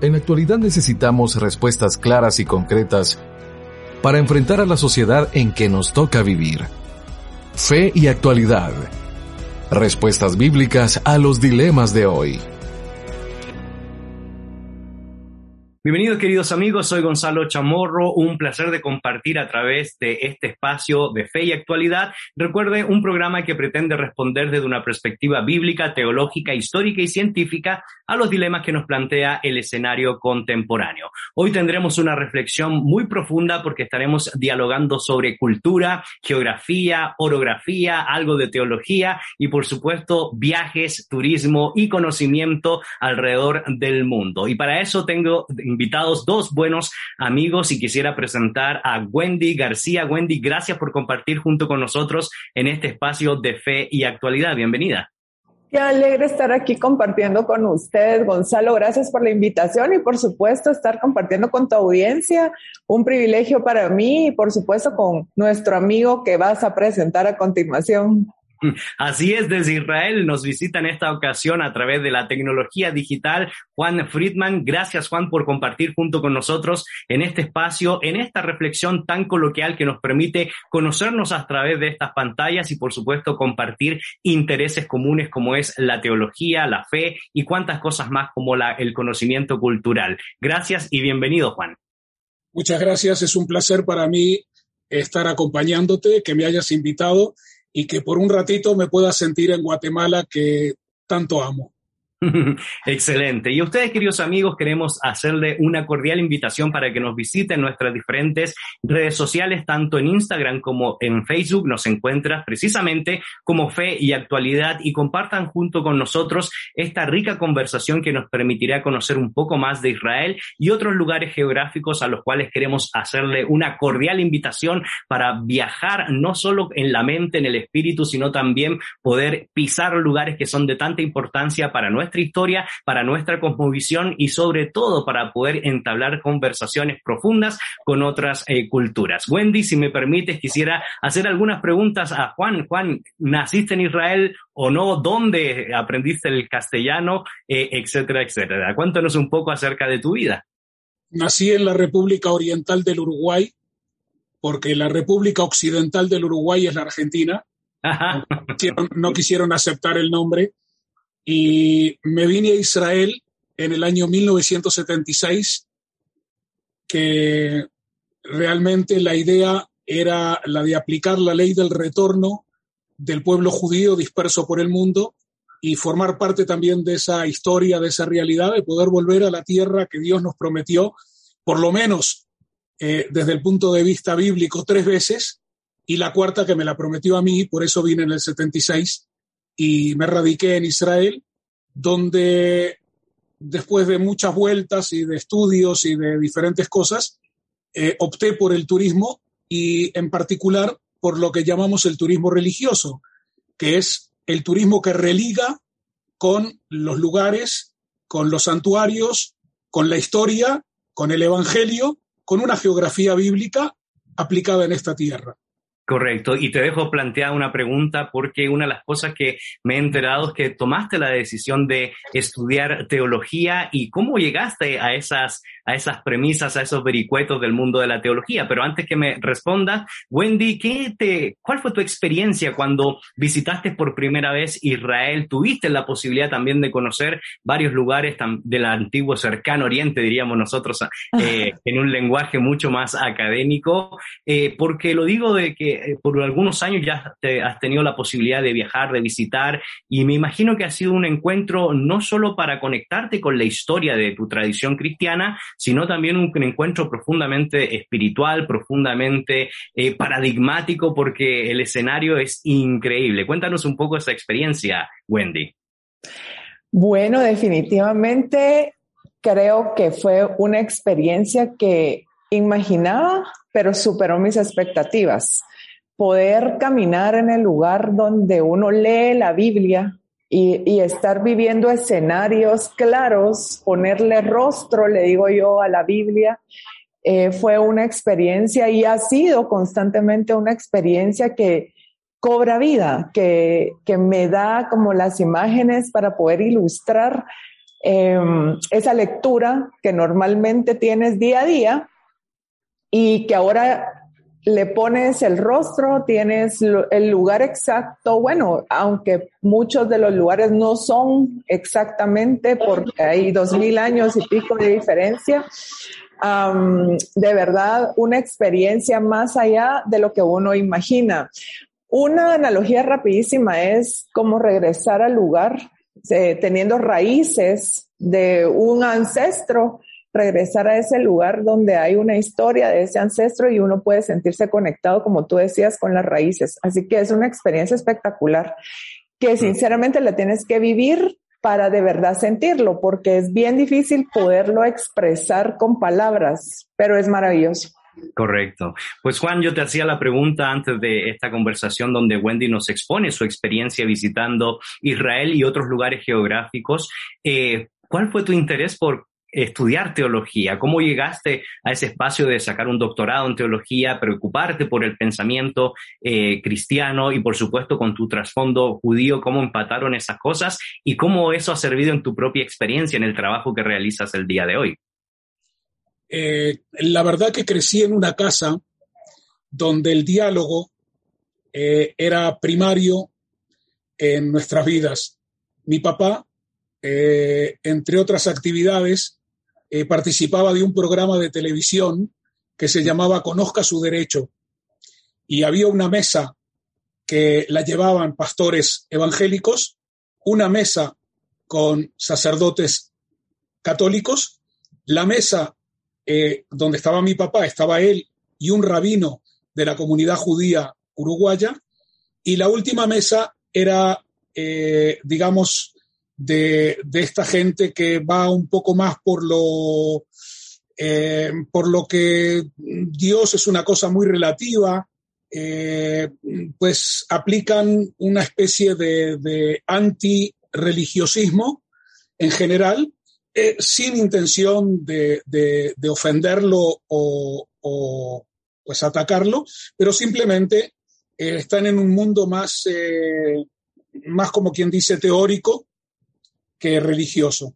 En la actualidad necesitamos respuestas claras y concretas para enfrentar a la sociedad en que nos toca vivir. Fe y actualidad. Respuestas bíblicas a los dilemas de hoy. Bienvenidos queridos amigos, soy Gonzalo Chamorro, un placer de compartir a través de este espacio de fe y actualidad. Recuerde, un programa que pretende responder desde una perspectiva bíblica, teológica, histórica y científica a los dilemas que nos plantea el escenario contemporáneo. Hoy tendremos una reflexión muy profunda porque estaremos dialogando sobre cultura, geografía, orografía, algo de teología y por supuesto viajes, turismo y conocimiento alrededor del mundo. Y para eso tengo invitados dos buenos amigos y quisiera presentar a Wendy García. Wendy, gracias por compartir junto con nosotros en este espacio de fe y actualidad. Bienvenida. Qué alegre estar aquí compartiendo con ustedes, Gonzalo. Gracias por la invitación y por supuesto estar compartiendo con tu audiencia. Un privilegio para mí y por supuesto con nuestro amigo que vas a presentar a continuación. Así es, desde Israel nos visita en esta ocasión a través de la tecnología digital Juan Friedman. Gracias Juan por compartir junto con nosotros en este espacio, en esta reflexión tan coloquial que nos permite conocernos a través de estas pantallas y por supuesto compartir intereses comunes como es la teología, la fe y cuantas cosas más como el conocimiento cultural. Gracias y bienvenido Juan. Muchas gracias, es un placer para mí estar acompañándote, que me hayas invitado y que por un ratito me pueda sentir en Guatemala que tanto amo. Excelente. Y ustedes, queridos amigos, queremos hacerle una cordial invitación para que nos visiten nuestras diferentes redes sociales, tanto en Instagram como en Facebook. Nos encuentras precisamente como Fe y Actualidad y compartan junto con nosotros esta rica conversación que nos permitirá conocer un poco más de Israel y otros lugares geográficos a los cuales queremos hacerle una cordial invitación para viajar no solo en la mente, en el espíritu, sino también poder pisar lugares que son de tanta importancia para nuestra nuestra historia, para nuestra cosmovisión y sobre todo para poder entablar conversaciones profundas con otras eh, culturas. Wendy, si me permites, quisiera hacer algunas preguntas a Juan. Juan, ¿naciste en Israel o no? ¿Dónde aprendiste el castellano? Eh, etcétera, etcétera. Cuéntanos un poco acerca de tu vida. Nací en la República Oriental del Uruguay, porque la República Occidental del Uruguay es la Argentina. no quisieron aceptar el nombre y me vine a Israel en el año 1976, que realmente la idea era la de aplicar la ley del retorno del pueblo judío disperso por el mundo y formar parte también de esa historia, de esa realidad, de poder volver a la tierra que Dios nos prometió, por lo menos eh, desde el punto de vista bíblico, tres veces, y la cuarta que me la prometió a mí, por eso vine en el 76, y me radiqué en Israel, donde después de muchas vueltas y de estudios y de diferentes cosas, eh, opté por el turismo y en particular por lo que llamamos el turismo religioso, que es el turismo que religa con los lugares, con los santuarios, con la historia, con el Evangelio, con una geografía bíblica aplicada en esta tierra. Correcto. Y te dejo plantear una pregunta porque una de las cosas que me he enterado es que tomaste la decisión de estudiar teología y cómo llegaste a esas, a esas premisas, a esos vericuetos del mundo de la teología. Pero antes que me respondas, Wendy, ¿qué te, ¿cuál fue tu experiencia cuando visitaste por primera vez Israel? ¿Tuviste la posibilidad también de conocer varios lugares del antiguo cercano oriente, diríamos nosotros, eh, en un lenguaje mucho más académico? Eh, porque lo digo de que eh, por algunos años ya te, has tenido la posibilidad de viajar, de visitar, y me imagino que ha sido un encuentro no solo para conectarte con la historia de tu tradición cristiana, sino también un, encuentro profundamente espiritual, profundamente eh, paradigmático, porque el escenario es increíble. Cuéntanos un poco esa experiencia, Wendy. Bueno, definitivamente creo que fue una experiencia que imaginaba, pero superó mis expectativas poder caminar en el lugar donde uno lee la Biblia y, estar viviendo escenarios claros, ponerle rostro, le digo yo, a la Biblia, eh, fue una experiencia y ha sido constantemente una experiencia que cobra vida, que, que me da como las imágenes para poder ilustrar em, esa lectura que normalmente tienes día a día y que ahora le pones el rostro, tienes el lugar exacto, bueno, aunque muchos de los lugares no son exactamente porque hay dos mil años y pico de diferencia, de verdad una experiencia más allá de lo que uno imagina. Una analogía rapidísima es como regresar al lugar, teniendo raíces de un ancestro, regresar a ese lugar donde hay una historia de ese ancestro y uno puede sentirse conectado, como tú decías, con las raíces. Así que es una experiencia espectacular que sinceramente la tienes que vivir para de verdad sentirlo, porque es bien difícil poderlo expresar con palabras, pero es maravilloso. Correcto. Pues Juan, yo te hacía la pregunta antes de esta conversación donde Wendy nos expone su experiencia visitando Israel y otros lugares geográficos. Eh, ¿Cuál fue tu interés por estudiar teología? ¿Cómo llegaste a ese espacio de sacar un doctorado en teología, preocuparte por el pensamiento eh, cristiano y por supuesto con tu trasfondo judío, cómo empataron esas cosas y cómo eso ha servido en tu propia experiencia en el trabajo que realizas el día de hoy? Eh, la verdad que crecí en una casa donde el diálogo eh, era primario en nuestras vidas. Mi papá, entre otras actividades, eh, participaba de un programa de televisión que se llamaba Conozca su derecho. Y había una mesa que la llevaban pastores evangélicos, una mesa con sacerdotes católicos, la mesa eh, donde estaba mi papá, estaba él y un rabino de la comunidad judía uruguaya, y la última mesa era, eh, digamos, de, esta gente que va un poco más por lo, eh, por lo que Dios es una cosa muy relativa, eh, pues aplican una especie de, de antirreligiosismo en general, eh, sin intención de, ofenderlo o, pues atacarlo, pero simplemente están en un mundo más, más como quien dice teórico, que religioso.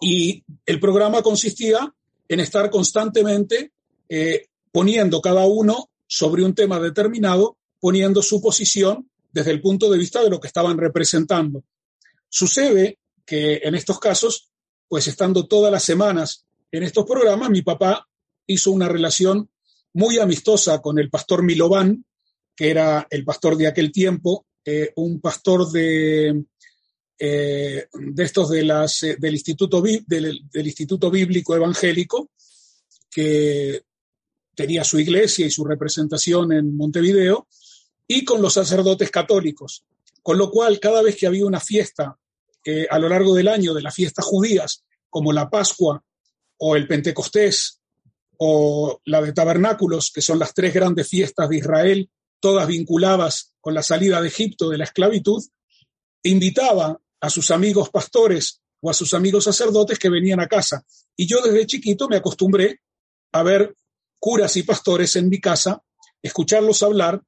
Y el programa consistía en estar constantemente eh, poniendo cada uno sobre un tema determinado, poniendo su posición desde el punto de vista de lo que estaban representando. Sucede que en estos casos, pues estando todas las semanas en estos programas, mi papá hizo una relación muy amistosa con el pastor Milovan, que era el pastor de aquel tiempo, eh, un pastor de, eh, de estos eh, del, Instituto, del, Instituto Bíblico Evangélico, que tenía su iglesia y su representación en Montevideo, y con los sacerdotes católicos. Con lo cual, cada vez que había una fiesta eh, a lo largo del año de las fiestas judías, como la Pascua o el Pentecostés o la de Tabernáculos, que son las tres grandes fiestas de Israel, todas vinculadas con la salida de Egipto de la esclavitud, invitaba a sus amigos pastores o a sus amigos sacerdotes que venían a casa. Y yo desde chiquito me acostumbré a ver curas y pastores en mi casa, escucharlos hablar,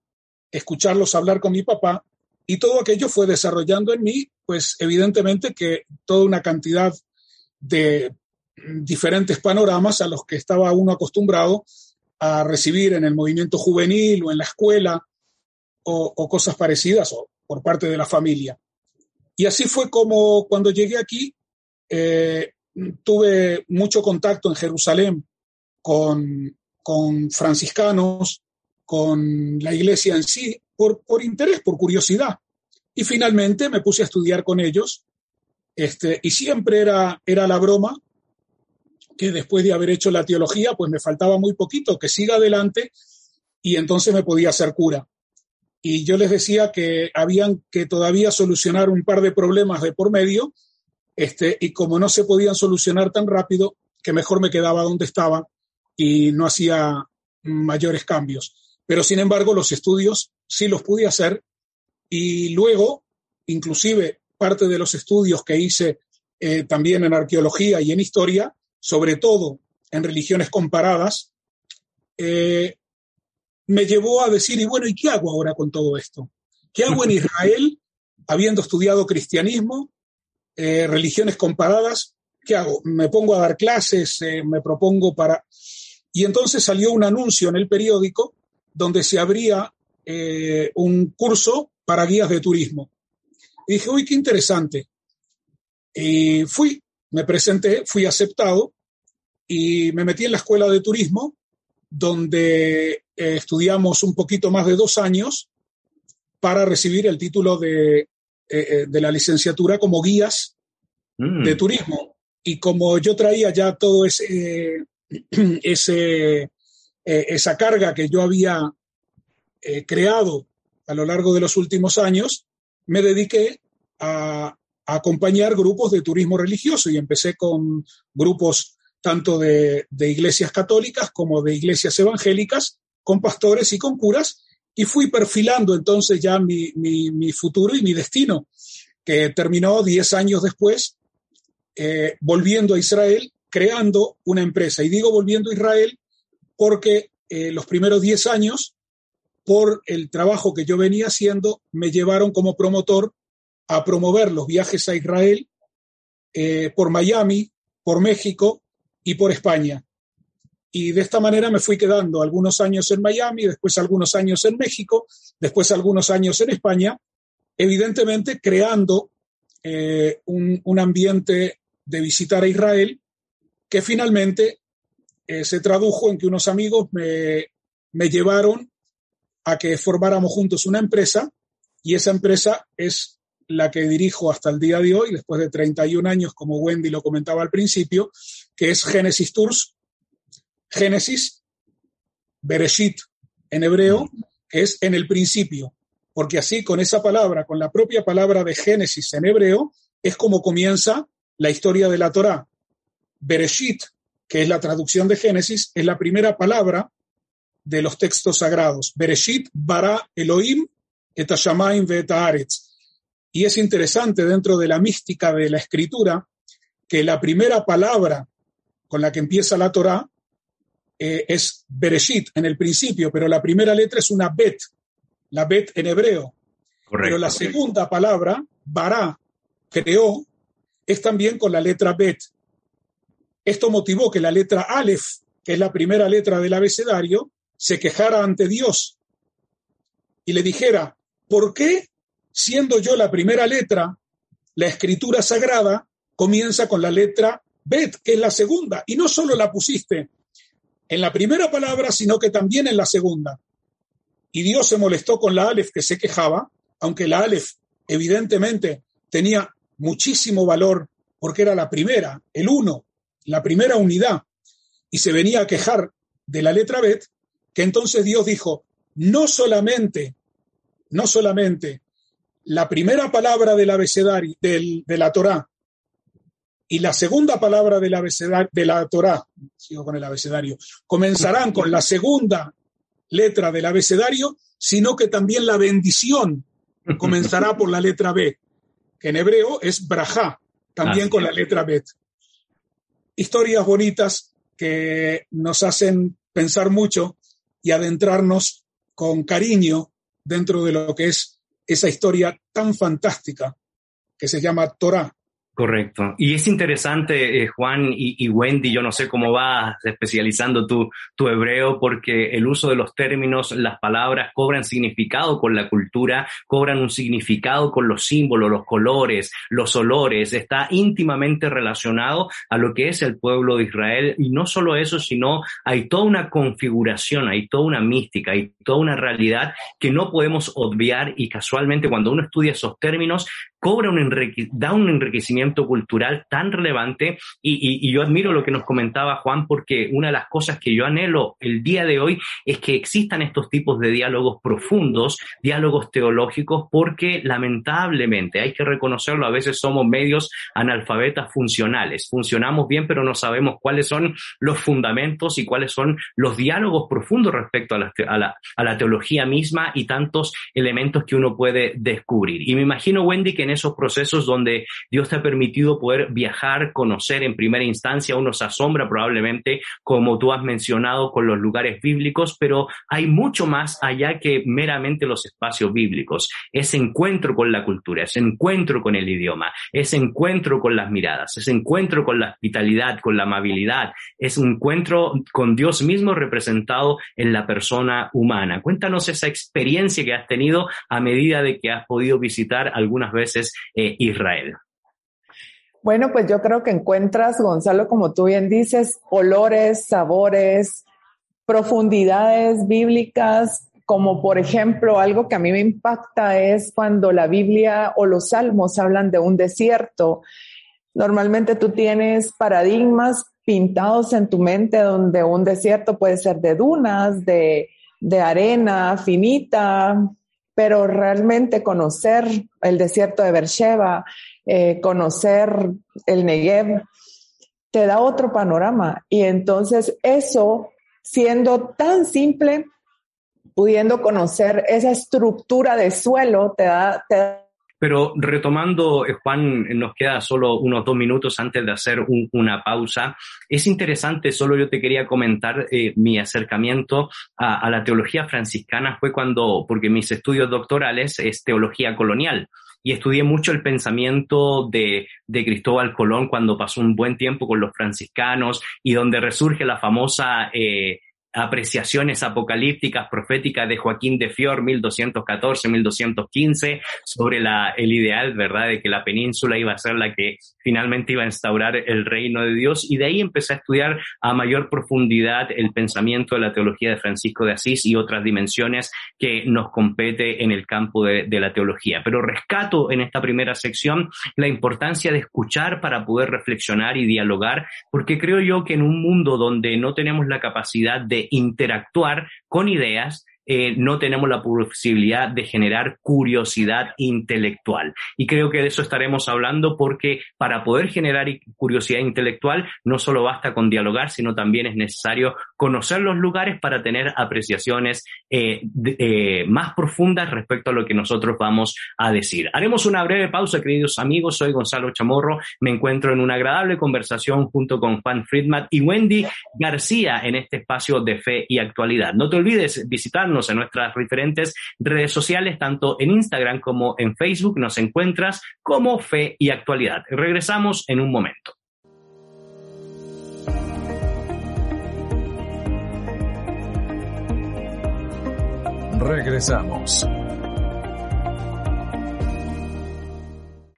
escucharlos hablar con mi papá, y todo aquello fue desarrollando en mí, pues evidentemente que toda una cantidad de diferentes panoramas a los que estaba uno acostumbrado a recibir en el movimiento juvenil o en la escuela o, cosas parecidas o por parte de la familia. Y así fue como cuando llegué aquí, eh, tuve mucho contacto en Jerusalén con, franciscanos, con la iglesia en sí, por, por, interés, por curiosidad. Y finalmente me puse a estudiar con ellos. Este, y siempre era, era la broma que después de haber hecho la teología, pues me faltaba muy poquito, que siga adelante y entonces me podía hacer cura y yo les decía que habían que todavía solucionar un par de problemas de por medio, este, y como no se podían solucionar tan rápido, que mejor me quedaba donde estaba y no hacía mayores cambios. Pero sin embargo, los estudios sí los pude hacer y luego, inclusive parte de los estudios que hice eh, también en arqueología y en historia, sobre todo en religiones comparadas, eh, me llevó a decir, y bueno, ¿y qué hago ahora con todo esto? ¿Qué hago en Israel, habiendo estudiado cristianismo, eh, religiones comparadas. ¿Qué hago? Me pongo a dar clases, eh, me propongo para... Y entonces salió un anuncio en el periódico donde se abría un curso para guías de turismo. Y dije, uy, qué interesante. Y fui, me presenté, fui aceptado y me metí en la escuela de turismo, donde estudiamos un poquito más de dos años para recibir el título de, eh, eh, de la licenciatura como guías mm. de turismo. Y como yo traía ya todo ese, ese eh, esa carga que yo había creado a lo largo de los últimos años, me dediqué a, a, acompañar grupos de turismo religioso y empecé con grupos tanto de, iglesias católicas como de iglesias evangélicas, con pastores y con curas, y fui perfilando entonces ya mi, mi, futuro y mi destino, que terminó diez años después, eh, volviendo a Israel, creando una empresa. Y digo volviendo a Israel porque eh, los primeros diez años, por el trabajo que yo venía haciendo, me llevaron como promotor a promover los viajes a Israel eh, por Miami, por México y por España. Y de esta manera me fui quedando algunos años en Miami, después algunos años en México, después algunos años en España, evidentemente creando eh, un, ambiente de visitar a Israel que finalmente eh, se tradujo en que unos amigos me, me llevaron a que formáramos juntos una empresa y esa empresa es la que dirijo hasta el día de hoy, después de 31 años, como Wendy lo comentaba al principio, que es Genesis Tours, Génesis, Bereshit en hebreo, que es en el principio, porque así con esa palabra, con la propia palabra de Génesis en hebreo, es como comienza la historia de la Torá. Bereshit, que es la traducción de Génesis, es la primera palabra de los textos sagrados. Bereshit bara Elohim et ve Y es interesante dentro de la mística de la escritura que la primera palabra con la que empieza la Torá eh, es Bereshit en el principio, pero la primera letra es una bet, la bet en hebreo. pero la segunda palabra, bara, creó, es también con la letra bet. Esto motivó que la letra Aleph, que es la primera letra del abecedario, se quejara ante Dios y le dijera, ¿por qué, siendo yo la primera letra, la escritura sagrada comienza con la letra Bet, que es la segunda, y no solo la pusiste en la primera palabra, sino que también en la segunda. Y Dios se molestó con la Aleph que se quejaba, aunque la Aleph evidentemente tenía muchísimo valor porque era la primera, el uno, la primera unidad, y se venía a quejar de la letra Bet, que entonces Dios dijo, no solamente, no solamente la primera palabra del abecedario, del, de la Torá y la segunda palabra del abecedario, de la Torá, sigo con el abecedario, comenzarán con la segunda letra del abecedario, sino que también la bendición comenzará por la letra B, que en hebreo es brajá, también con la letra Bet. Historias bonitas que nos hacen pensar mucho y adentrarnos con cariño dentro de lo que es esa historia tan fantástica que se llama Torah Correcto. Y es interesante, eh, Juan y, Wendy, yo no sé cómo vas especializando tu, tu hebreo, porque el uso de los términos, las palabras cobran significado con la cultura, cobran un significado con los símbolos, los colores, los olores, está íntimamente relacionado a lo que es el pueblo de Israel. Y no solo eso, sino hay toda una configuración, hay toda una mística, hay toda una realidad que no podemos obviar y casualmente cuando uno estudia esos términos, cobra un da un enriquecimiento cultural tan relevante y, y, yo admiro lo que nos comentaba Juan porque una de las cosas que yo anhelo el día de hoy es que existan estos tipos de diálogos profundos, diálogos teológicos, porque lamentablemente hay que reconocerlo, a veces somos medios analfabetas funcionales, funcionamos bien pero no sabemos cuáles son los fundamentos y cuáles son los diálogos profundos respecto a la, a la, a la teología misma y tantos elementos que uno puede descubrir. Y me imagino, Wendy, que en esos procesos donde Dios te ha permitido poder viajar, conocer en primera instancia, uno se asombra probablemente, como tú has mencionado, con los lugares bíblicos, pero hay mucho más allá que meramente los espacios bíblicos. Ese encuentro con la cultura, ese encuentro con el idioma, ese encuentro con las miradas, ese encuentro con la hospitalidad, con la amabilidad, es encuentro con Dios mismo representado en la persona humana. Cuéntanos esa experiencia que has tenido a medida de que has podido visitar algunas veces eh, Israel. Bueno, pues yo creo que encuentras, Gonzalo, como tú bien dices, olores, sabores, profundidades bíblicas, como por ejemplo algo que a mí me impacta es cuando la Biblia o los salmos hablan de un desierto. Normalmente tú tienes paradigmas pintados en tu mente donde un desierto puede ser de dunas, de, de arena finita, pero realmente conocer el desierto de Beersheba, eh, conocer el Negev, te da otro panorama. Y entonces eso, siendo tan simple, pudiendo conocer esa estructura de suelo, te da, te pero retomando, eh, Juan, nos queda solo unos dos minutos antes de hacer una pausa. Es interesante, solo yo te quería comentar eh, mi acercamiento a, la teología franciscana fue cuando, porque mis estudios doctorales es teología colonial y estudié mucho el pensamiento de, de, Cristóbal Colón cuando pasó un buen tiempo con los franciscanos y donde resurge la famosa eh, apreciaciones apocalípticas, proféticas de Joaquín de Fior, 1214-1215, sobre la, el ideal, ¿verdad?, de que la península iba a ser la que finalmente iba a instaurar el reino de Dios. Y de ahí empecé a estudiar a mayor profundidad el pensamiento de la teología de Francisco de Asís y otras dimensiones que nos compete en el campo de, de la teología. Pero rescato en esta primera sección la importancia de escuchar para poder reflexionar y dialogar, porque creo yo que en un mundo donde no tenemos la capacidad de interactuar con ideas eh, no tenemos la posibilidad de generar curiosidad intelectual. Y creo que de eso estaremos hablando porque para poder generar curiosidad intelectual no solo basta con dialogar, sino también es necesario conocer los lugares para tener apreciaciones eh, eh, más profundas respecto a lo que nosotros vamos a decir. Haremos una breve pausa, queridos amigos. Soy Gonzalo Chamorro. Me encuentro en una agradable conversación junto con Juan Friedman y Wendy García en este espacio de fe y actualidad. No te olvides visitar en nuestras diferentes redes sociales, tanto en Instagram como en Facebook. Nos encuentras como Fe y Actualidad. Regresamos en un momento. Regresamos.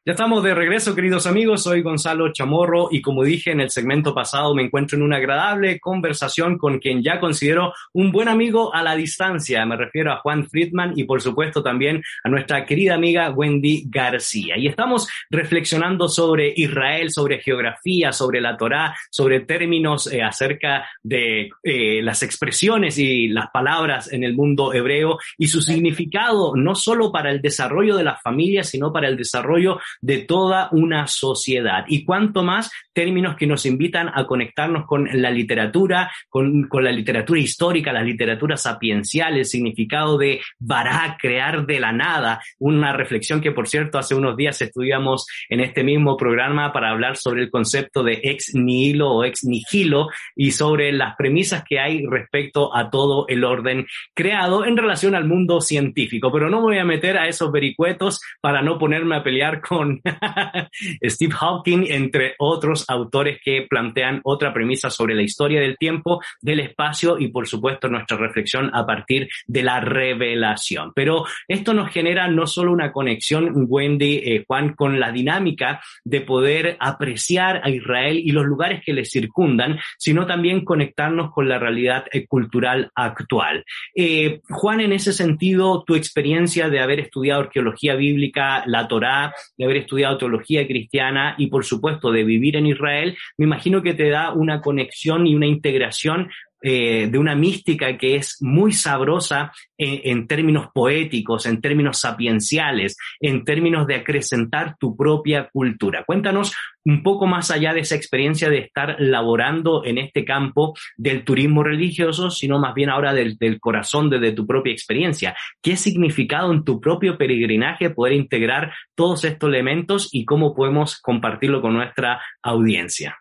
Ya estamos de regreso, queridos amigos. Soy Gonzalo Chamorro y como dije en el segmento pasado, me encuentro en una agradable conversación con quien ya considero un buen amigo a la distancia. Me refiero a Juan Friedman y por supuesto también a nuestra querida amiga Wendy García. Y estamos reflexionando sobre Israel, sobre geografía, sobre la Torá, sobre términos eh, acerca de eh, las expresiones y las palabras en el mundo hebreo y su significado no solo para el desarrollo de la familia, sino para el desarrollo de toda una sociedad. Y cuanto más términos que nos invitan a conectarnos con la literatura, con, la literatura histórica, la literatura sapiencial, el significado de bará, crear de la nada, una reflexión que por cierto hace unos días estudiamos en este mismo programa para hablar sobre el concepto de ex nihilo o ex nihilo y sobre las premisas que hay respecto a todo el orden creado en relación al mundo científico. Pero no me voy a meter a esos vericuetos para no ponerme a pelear con Steve Hawking, entre otros autores que plantean otra premisa sobre la historia del tiempo, del espacio y por supuesto nuestra reflexión a partir de la revelación. Pero esto nos genera no solo una conexión, Wendy, eh, Juan, con la dinámica de poder apreciar a Israel y los lugares que le circundan, sino también conectarnos con la realidad eh, cultural actual. Eh, Juan, en ese sentido, tu experiencia de haber estudiado arqueología bíblica, la Torá, de haber estudiado teología cristiana y por supuesto de vivir en Israel, me imagino que te da una conexión y una integración eh, de una mística que es muy sabrosa en, términos poéticos, en términos sapienciales, en términos de acrecentar tu propia cultura. Cuéntanos un poco más allá de esa experiencia de estar laborando en este campo del turismo religioso, sino más bien ahora del, corazón, desde tu propia experiencia. ¿Qué significado en tu propio peregrinaje poder integrar todos estos elementos y cómo podemos compartirlo con nuestra audiencia?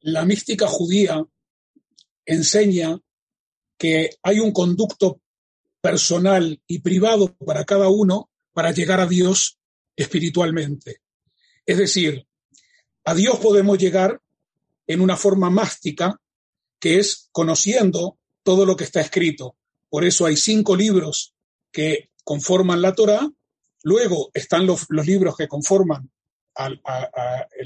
La mística judía enseña que hay un conducto personal y privado para cada uno para llegar a Dios espiritualmente. Es decir, a Dios podemos llegar en una forma mástica, que es conociendo todo lo que está escrito. Por eso hay cinco libros que conforman la Torá, luego están los, libros que conforman a,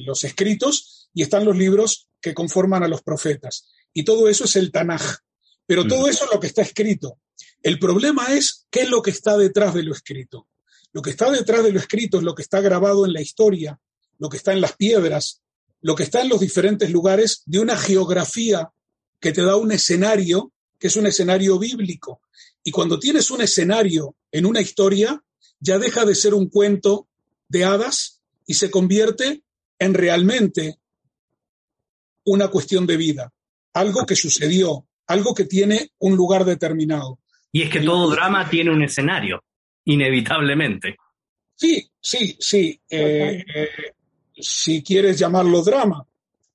los escritos y están los libros que conforman a los profetas. Y todo eso es el Tanaj. Pero todo mm. eso es lo que está escrito. El problema es qué es lo que está detrás de lo escrito. Lo que está detrás de lo escrito es lo que está grabado en la historia, lo que está en las piedras, lo que está en los diferentes lugares de una geografía que te da un escenario, que es un escenario bíblico. Y cuando tienes un escenario en una historia, ya deja de ser un cuento de hadas y se convierte en realmente una cuestión de vida, algo que sucedió, algo que tiene un lugar determinado. Y es que todo drama tiene un escenario, inevitablemente. Sí, sí, sí. Eh, eh, si quieres llamarlo drama,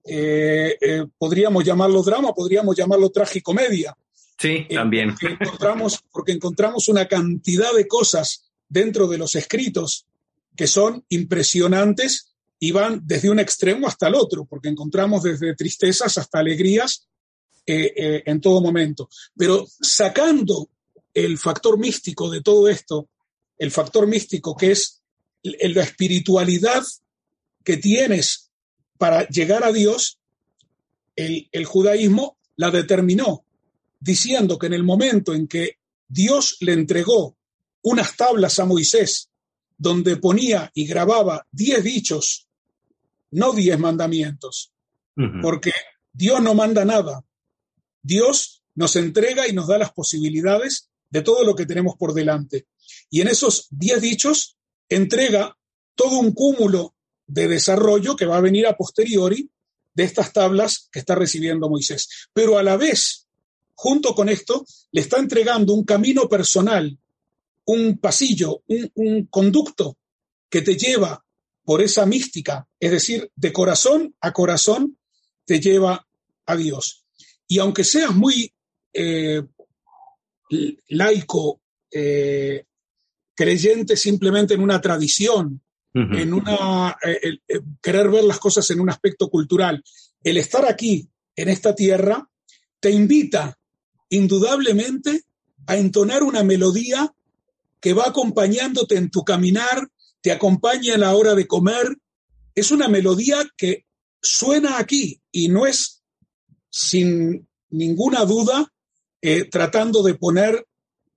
eh, podríamos llamarlo drama, podríamos llamarlo tragicomedia. Sí, también. Porque encontramos, porque encontramos una cantidad de cosas dentro de los escritos que son impresionantes y van desde un extremo hasta el otro, porque encontramos desde tristezas hasta alegrías eh, eh, en todo momento. Pero sacando el factor místico de todo esto, el factor místico que es la espiritualidad que tienes para llegar a Dios, el, el judaísmo la determinó, diciendo que en el momento en que Dios le entregó unas tablas a Moisés donde ponía y grababa diez dichos no diez mandamientos, porque Dios no manda nada. Dios nos entrega y nos da las posibilidades de todo lo que tenemos por delante. Y en esos diez dichos entrega todo un cúmulo de desarrollo que va a venir a posteriori de estas tablas que está recibiendo Moisés. Pero a la vez, junto con esto, le está entregando un camino personal, un pasillo, un, un conducto que te lleva por esa mística, es decir, de corazón a corazón te lleva a Dios. Y aunque seas muy eh, laico, eh, creyente simplemente en una tradición, en una eh, querer ver las cosas en un aspecto cultural, el estar aquí en esta tierra te invita indudablemente a entonar una melodía que va acompañándote en tu caminar, te acompaña a la hora de comer. Es una melodía que suena aquí y no es sin ninguna duda eh, tratando de poner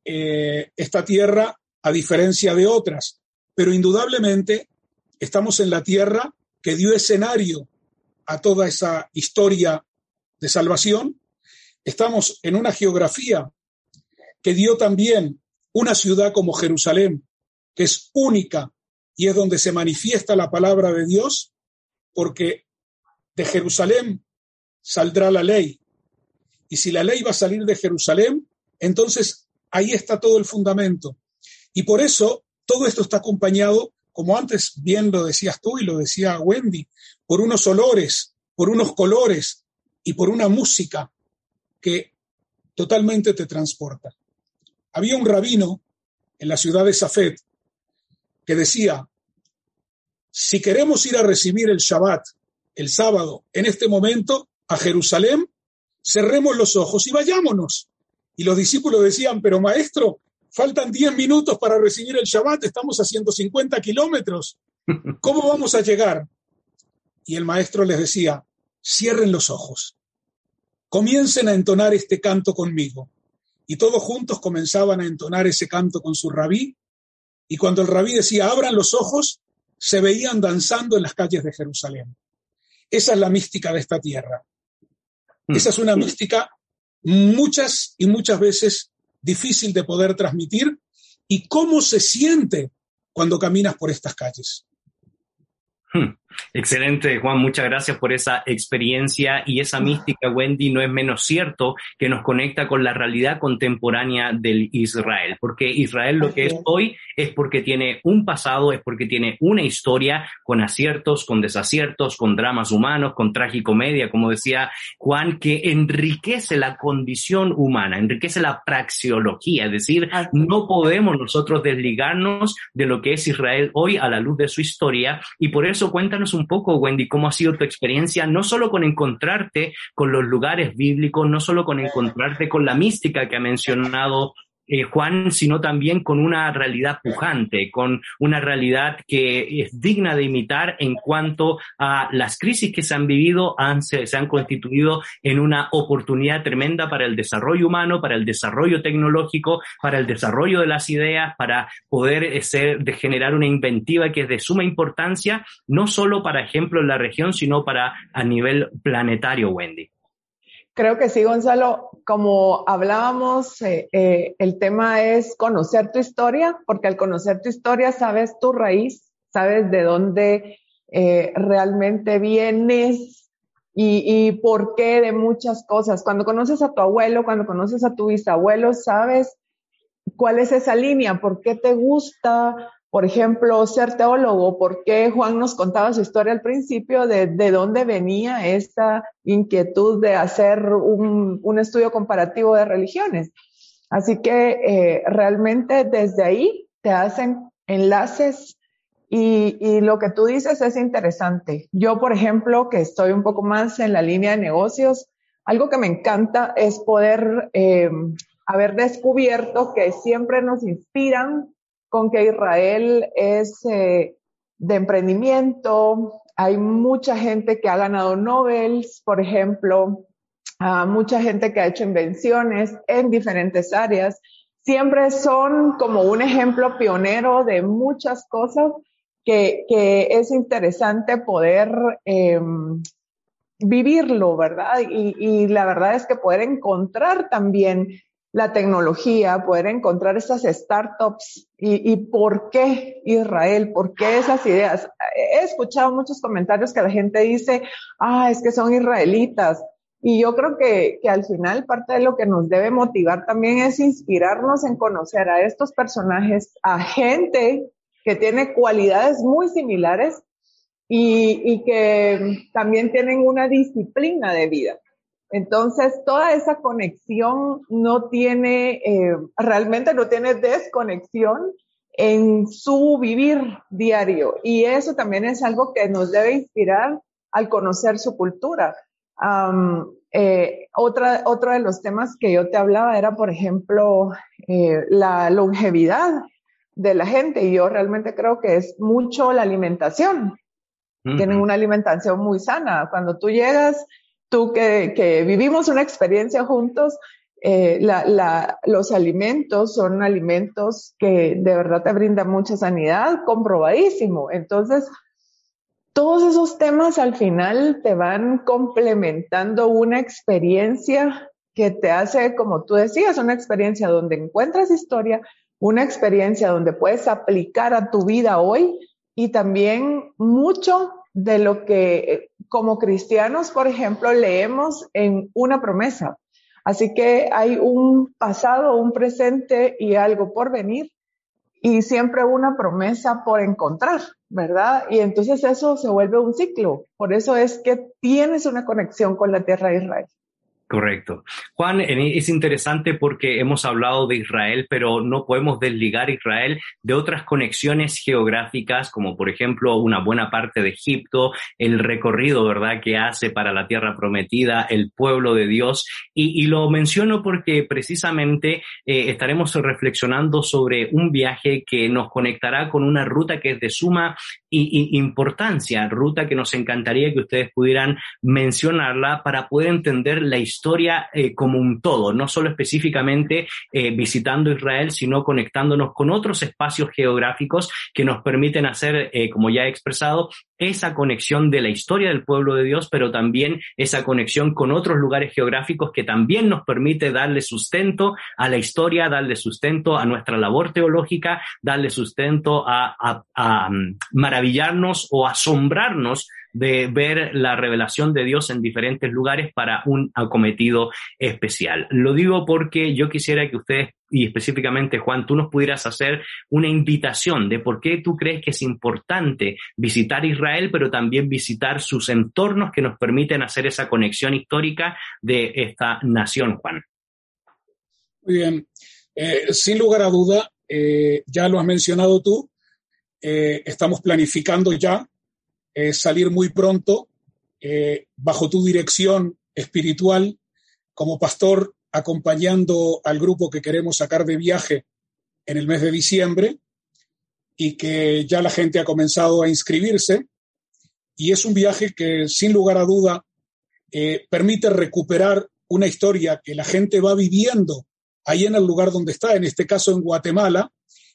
eh, esta tierra a diferencia de otras, pero indudablemente estamos en la tierra que dio escenario a toda esa historia de salvación. Estamos en una geografía que dio también una ciudad como Jerusalén, que es única y es donde se manifiesta la palabra de Dios, porque de Jerusalén saldrá la ley. Y si la ley va a salir de Jerusalén, entonces ahí está todo el fundamento. Y por eso todo esto está acompañado, como antes bien lo decías tú y lo decía Wendy, por unos olores, por unos colores y por una música que totalmente te transporta. Había un rabino en la ciudad de Safed que decía, si queremos ir a recibir el Shabbat, el sábado, en este momento, a Jerusalén, cerremos los ojos y vayámonos. Y los discípulos decían, pero maestro, faltan 10 minutos para recibir el Shabbat, estamos a 150 kilómetros. ¿Cómo vamos a llegar? Y el maestro les decía, cierren los ojos, comiencen a entonar este canto conmigo. Y todos juntos comenzaban a entonar ese canto con su rabí. Y cuando el rabí decía, abran los ojos, se veían danzando en las calles de Jerusalén. Esa es la mística de esta tierra. Hmm. Esa es una mística muchas y muchas veces difícil de poder transmitir. ¿Y cómo se siente cuando caminas por estas calles? Hmm. Excelente, Juan. Muchas gracias por esa experiencia y esa mística, Wendy, no es menos cierto que nos conecta con la realidad contemporánea del Israel, porque Israel lo que es hoy es porque tiene un pasado, es porque tiene una historia con aciertos, con desaciertos, con dramas humanos, con tragicomedia, como decía Juan, que enriquece la condición humana, enriquece la praxiología, es decir, no podemos nosotros desligarnos de lo que es Israel hoy a la luz de su historia y por eso cuéntanos un poco, Wendy, cómo ha sido tu experiencia, no solo con encontrarte con los lugares bíblicos, no solo con encontrarte con la mística que ha mencionado eh, Juan, sino también con una realidad pujante, con una realidad que es digna de imitar en cuanto a las crisis que se han vivido, han, se, han constituido en una oportunidad tremenda para el desarrollo humano, para el desarrollo tecnológico, para el desarrollo de las ideas, para poder eh, ser, de generar una inventiva que es de suma importancia, no solo para ejemplo en la región, sino para a nivel planetario, Wendy. Creo que sí, Gonzalo. Como hablábamos, eh, eh, el tema es conocer tu historia, porque al conocer tu historia sabes tu raíz, sabes de dónde eh, realmente vienes y, y, por qué de muchas cosas. Cuando conoces a tu abuelo, cuando conoces a tu bisabuelo, sabes cuál es esa línea, por qué te gusta, por ejemplo, ser teólogo, ¿por qué Juan nos contaba su historia al principio de, de dónde venía esta inquietud de hacer un, un estudio comparativo de religiones? Así que eh, realmente desde ahí te hacen enlaces y, y, lo que tú dices es interesante. Yo, por ejemplo, que estoy un poco más en la línea de negocios, algo que me encanta es poder eh, haber descubierto que siempre nos inspiran con que Israel es eh, de emprendimiento. Hay mucha gente que ha ganado Nobel, por ejemplo, mucha gente que ha hecho invenciones en diferentes áreas. Siempre son como un ejemplo pionero de muchas cosas que, que es interesante poder em, vivirlo, ¿verdad? Y, y, la verdad es que poder encontrar también la tecnología, poder encontrar esas startups y, y, por qué Israel, por qué esas ideas. He escuchado muchos comentarios que la gente dice, ah, es que son israelitas. Y yo creo que, que al final parte de lo que nos debe motivar también es inspirarnos en conocer a estos personajes, a gente que tiene cualidades muy similares y, y que también tienen una disciplina de vida. Entonces, toda esa conexión no tiene, eh, realmente no tiene desconexión en su vivir diario. Y eso también es algo que nos debe inspirar al conocer su cultura. Um, eh, otra, otro de los temas que yo te hablaba era, por ejemplo, eh, la longevidad de la gente. Y yo realmente creo que es mucho la alimentación. Tienen una alimentación muy sana. Cuando tú llegas tú que, que vivimos una experiencia juntos, eh, la, la, los alimentos son alimentos que de verdad te brindan mucha sanidad, comprobadísimo. Entonces, todos esos temas al final te van complementando una experiencia que te hace, como tú decías, una experiencia donde encuentras historia, una experiencia donde puedes aplicar a tu vida hoy y también mucho de lo que como cristianos, por ejemplo, leemos en una promesa. Así que hay un pasado, un presente y algo por venir y siempre una promesa por encontrar, ¿verdad? Y entonces eso se vuelve un ciclo. Por eso es que tienes una conexión con la tierra de Israel. Correcto. Juan, es interesante porque hemos hablado de Israel, pero no podemos desligar Israel de otras conexiones geográficas, como por ejemplo una buena parte de Egipto, el recorrido, ¿verdad?, que hace para la tierra prometida el pueblo de Dios. Y, lo menciono porque precisamente eh, estaremos reflexionando sobre un viaje que nos conectará con una ruta que es de suma importancia, ruta que nos encantaría que ustedes pudieran mencionarla para poder entender la historia historia eh, como un todo, no solo específicamente eh, visitando Israel, sino conectándonos con otros espacios geográficos que nos permiten hacer, eh, como ya he expresado, esa conexión de la historia del pueblo de Dios, pero también esa conexión con otros lugares geográficos que también nos permite darle sustento a la historia, darle sustento a nuestra labor teológica, darle sustento a, mm, maravillarnos o asombrarnos de ver la revelación de Dios en diferentes lugares para un acometido especial. Lo digo porque yo quisiera que ustedes, y específicamente Juan, tú nos pudieras hacer una invitación de por qué tú crees que es importante visitar Israel, pero también visitar sus entornos que nos permiten hacer esa conexión histórica de esta nación, Juan. Muy bien. Eh, sin lugar a duda, eh, ya lo has mencionado tú, eh, estamos planificando ya salir muy pronto eh, bajo tu dirección espiritual como pastor acompañando al grupo que queremos sacar de viaje en el mes de diciembre y que ya la gente ha comenzado a inscribirse. Y es un viaje que sin lugar a duda eh, permite recuperar una historia que la gente va viviendo ahí en el lugar donde está, en este caso en Guatemala,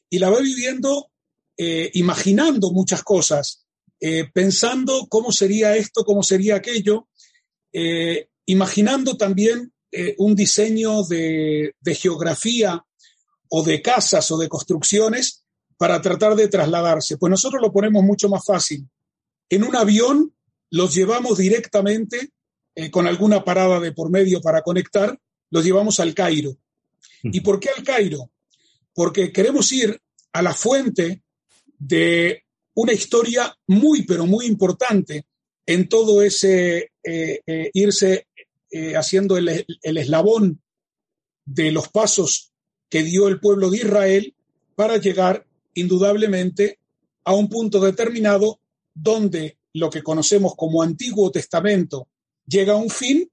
y la va viviendo eh, imaginando muchas cosas, eh, pensando cómo sería esto, cómo sería aquello, eh, imaginando también eh, un diseño de, de, geografía o de casas o de construcciones para tratar de trasladarse. Pues nosotros lo ponemos mucho más fácil. En un avión los llevamos directamente, con alguna parada de por medio para conectar, los llevamos al Cairo. ¿Y por qué al Cairo? Porque queremos ir a la fuente de una historia muy, pero muy importante en todo ese eh, eh, irse eh, haciendo el, el eslabón de los pasos que dio el pueblo de Israel para llegar indudablemente a un punto determinado donde lo que conocemos como Antiguo Testamento llega a un fin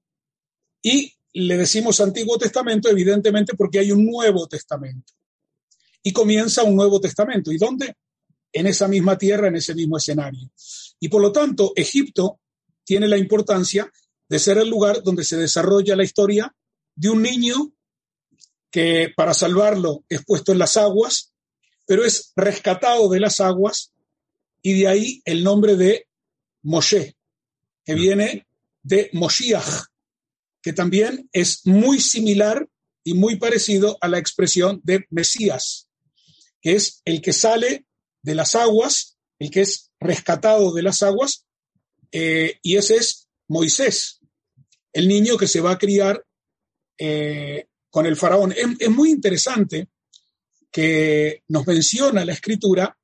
y le decimos Antiguo Testamento evidentemente porque hay un Nuevo Testamento. Y comienza un Nuevo Testamento. ¿Y dónde? En esa misma tierra, en ese mismo escenario. Y por lo tanto, Egipto tiene la importancia de ser el lugar donde se desarrolla la historia de un niño que para salvarlo es puesto en las aguas, pero es rescatado de las aguas y de ahí el nombre de Moshe, que viene de Moshiach, que también es muy similar y muy parecido a la expresión de Mesías, que es el que sale de las aguas, el que es rescatado de las aguas, eh, y ese es Moisés, el niño que se va a criar eh, con el faraón. Es, muy interesante que nos menciona la escritura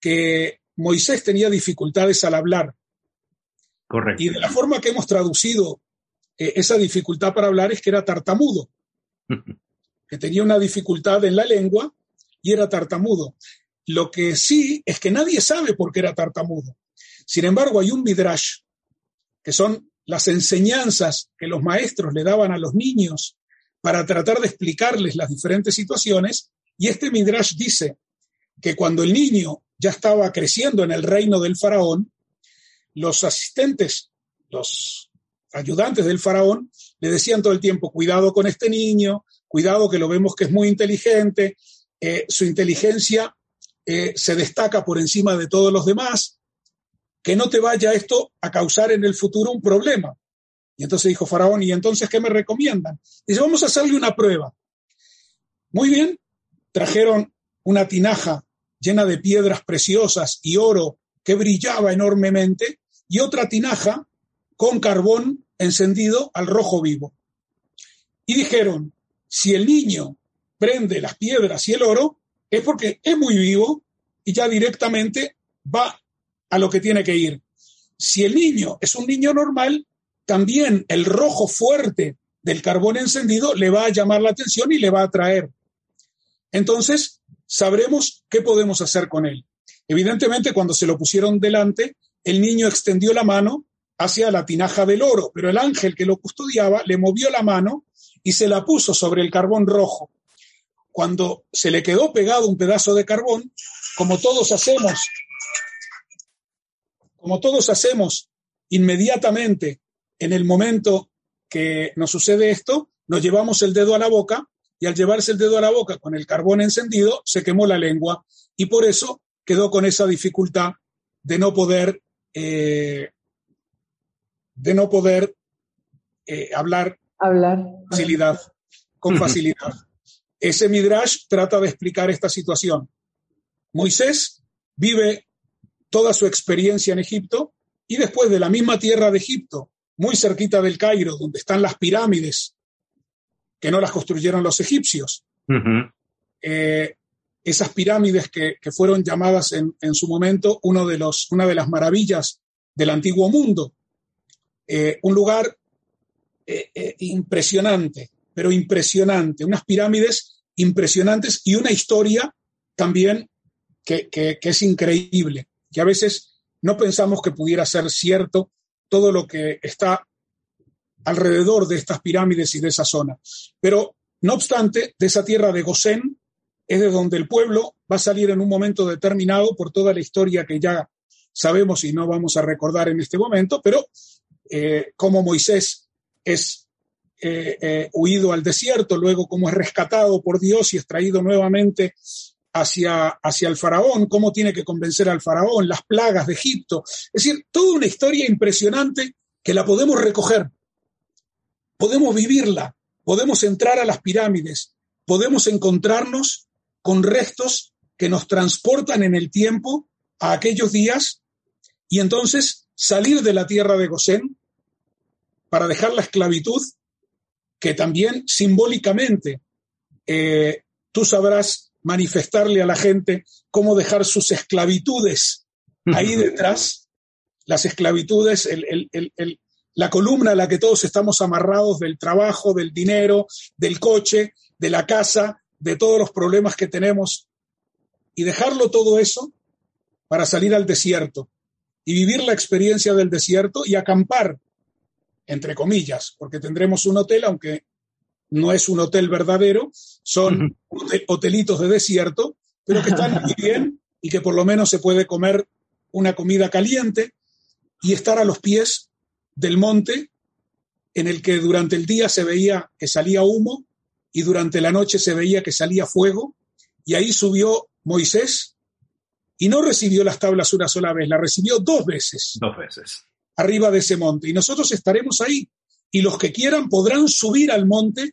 que Moisés tenía dificultades al hablar. Correcto. Y de la forma que hemos traducido eh, esa dificultad para hablar es que era tartamudo, que tenía una dificultad en la lengua y era tartamudo. Lo que sí es que nadie sabe por qué era tartamudo. Sin embargo, hay un midrash, que son las enseñanzas que los maestros le daban a los niños para tratar de explicarles las diferentes situaciones, y este midrash dice que cuando el niño ya estaba creciendo en el reino del faraón, los asistentes, los ayudantes del faraón, le decían todo el tiempo, cuidado con este niño, cuidado que lo vemos que es muy inteligente, eh, su inteligencia eh, se destaca por encima de todos los demás, que no te vaya esto a causar en el futuro un problema. Y entonces dijo Faraón, ¿y entonces qué me recomiendan? Dice, vamos a hacerle una prueba. Muy bien, trajeron una tinaja llena de piedras preciosas y oro que brillaba enormemente, y otra tinaja con carbón encendido al rojo vivo. Y dijeron, si el niño prende las piedras y el oro, es porque es muy vivo y ya directamente va a lo que tiene que ir. Si el niño es un niño normal, también el rojo fuerte del carbón encendido le va a llamar la atención y le va a atraer. Entonces, sabremos qué podemos hacer con él. Evidentemente, cuando se lo pusieron delante, el niño extendió la mano hacia la tinaja del oro, pero el ángel que lo custodiaba le movió la mano y se la puso sobre el carbón rojo cuando se le quedó pegado un pedazo de carbón, como todos hacemos, como todos hacemos inmediatamente en el momento que nos sucede esto, nos llevamos el dedo a la boca y al llevarse el dedo a la boca con el carbón encendido, se quemó la lengua y por eso quedó con esa dificultad de no poder, eh, de no poder eh, hablar, hablar. Facilidad, con facilidad. Ese Midrash trata de explicar esta situación. Moisés vive toda su experiencia en Egipto y después de la misma tierra de Egipto, muy cerquita del Cairo, donde están las pirámides, que no las construyeron los egipcios, eh, esas pirámides que, fueron llamadas en, su momento uno de los, una de las maravillas del antiguo mundo, eh, un lugar eh, impresionante, pero impresionante, unas pirámides impresionantes y una historia también que, es increíble, que a veces no pensamos que pudiera ser cierto todo lo que está alrededor de estas pirámides y de esa zona. Pero, no obstante, de esa tierra de Gosén es de donde el pueblo va a salir en un momento determinado por toda la historia que ya sabemos y no vamos a recordar en este momento, pero eh, como Moisés es eh, eh, huido al desierto, luego cómo es rescatado por Dios y es traído nuevamente hacia, hacia el faraón, cómo tiene que convencer al faraón, las plagas de Egipto. Es decir, toda una historia impresionante que la podemos recoger, podemos vivirla, podemos entrar a las pirámides, podemos encontrarnos con restos que nos transportan en el tiempo a aquellos días y entonces salir de la tierra de Gosén para dejar la esclavitud que también simbólicamente eh, tú sabrás manifestarle a la gente cómo dejar sus esclavitudes ahí detrás, las esclavitudes, la columna a la que todos estamos amarrados del trabajo, del dinero, del coche, de la casa, de todos los problemas que tenemos, y dejarlo todo eso para salir al desierto y vivir la experiencia del desierto y acampar entre comillas, porque tendremos un hotel, aunque no es un hotel verdadero, son hotelitos de desierto, pero que están muy bien y que por lo menos se puede comer una comida caliente y estar a los pies del monte en el que durante el día se veía que salía humo y durante la noche se veía que salía fuego. Y ahí subió Moisés y no recibió las tablas una sola vez, la recibió dos veces. Dos veces arriba de ese monte y nosotros estaremos ahí. Y los que quieran podrán subir al monte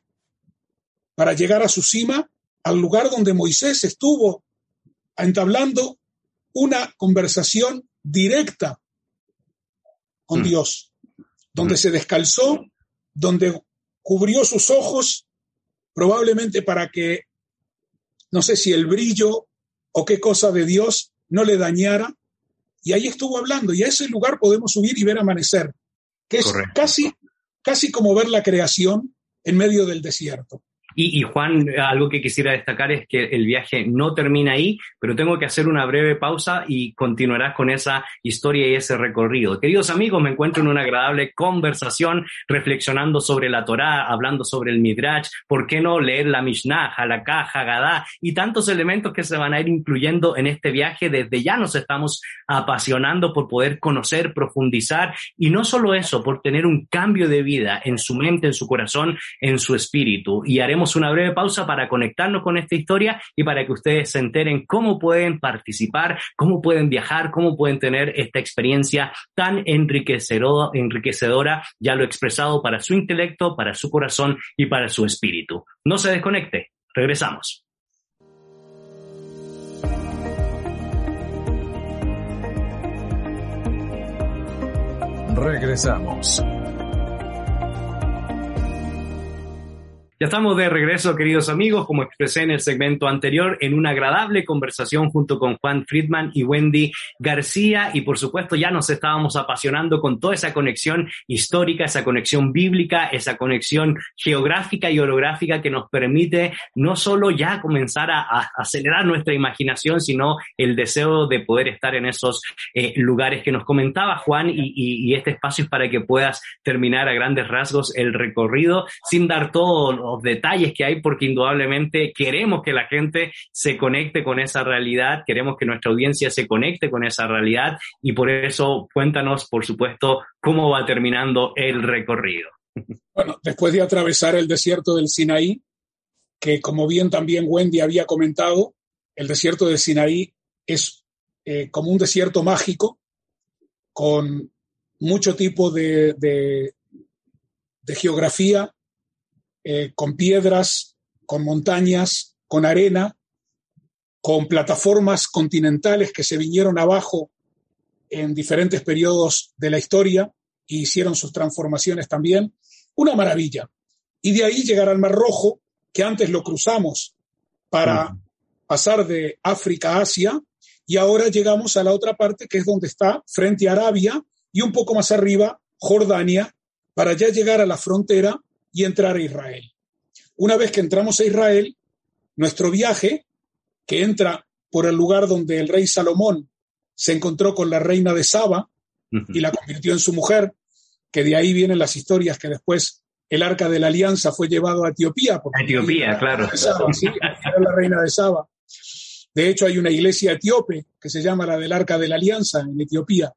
para llegar a su cima, al lugar donde Moisés estuvo entablando una conversación directa con mm. Dios, donde mm. se descalzó, donde cubrió sus ojos, probablemente para que, no sé si el brillo o qué cosa de Dios no le dañara, y ahí estuvo hablando, y a ese lugar podemos subir y ver amanecer, que es casi, casi como ver la creación en medio del desierto. Y, Juan, algo que quisiera destacar es que el viaje no termina ahí, pero tengo que hacer una breve pausa y continuarás con esa historia y ese recorrido. Queridos amigos, me encuentro en una agradable conversación reflexionando sobre la Torá, hablando sobre el Midrash, ¿por qué no leer la Mishnah, Halaká, Hagadá y tantos elementos que se van a ir incluyendo en este viaje? Desde ya nos estamos apasionando por poder conocer, profundizar y no solo eso, por tener un cambio de vida en su mente, en su corazón, en su espíritu. Y haremos una breve pausa para conectarnos con esta historia y para que ustedes se enteren cómo pueden participar, cómo pueden viajar, cómo pueden tener esta experiencia tan enriquecedora, ya lo expresado para su intelecto, para su corazón y para su espíritu. No se desconecte, regresamos. Regresamos. Ya estamos de regreso, queridos amigos, como expresé en el segmento anterior, en una agradable conversación junto con Juan Friedman y Wendy García. Y por supuesto, ya nos estábamos apasionando con toda esa conexión histórica, esa conexión bíblica, esa conexión geográfica y orográfica que nos permite no solo ya comenzar a, acelerar nuestra imaginación, sino el deseo de poder estar en esos eh, lugares que nos comentaba Juan y, y este espacio es para que puedas terminar a grandes rasgos el recorrido sin dar todo detalles que hay porque indudablemente queremos que la gente se conecte con esa realidad, queremos que nuestra audiencia se conecte con esa realidad y por eso cuéntanos, por supuesto, cómo va terminando el recorrido. Bueno, después de atravesar el desierto del Sinaí, que como bien también Wendy había comentado, el desierto del Sinaí es eh, como un desierto mágico con mucho tipo de, de, geografía, eh, con piedras, con montañas, con arena, con plataformas continentales que se vinieron abajo en diferentes periodos de la historia e hicieron sus transformaciones también. Una maravilla. Y de ahí llegar al Mar Rojo, que antes lo cruzamos para pasar de África a Asia, y ahora llegamos a la otra parte, que es donde está, frente a Arabia, y un poco más arriba, Jordania, para ya llegar a la frontera y entrar a Israel. Una vez que entramos a Israel, nuestro viaje, que entra por el lugar donde el rey Salomón se encontró con la reina de Saba y la convirtió en su mujer, que de ahí vienen las historias que después el arca de la alianza fue llevado a Etiopía. Etiopía, claro. sí, era la reina de Saba. De hecho, hay una iglesia etíope que se llama la del arca de la alianza en Etiopía.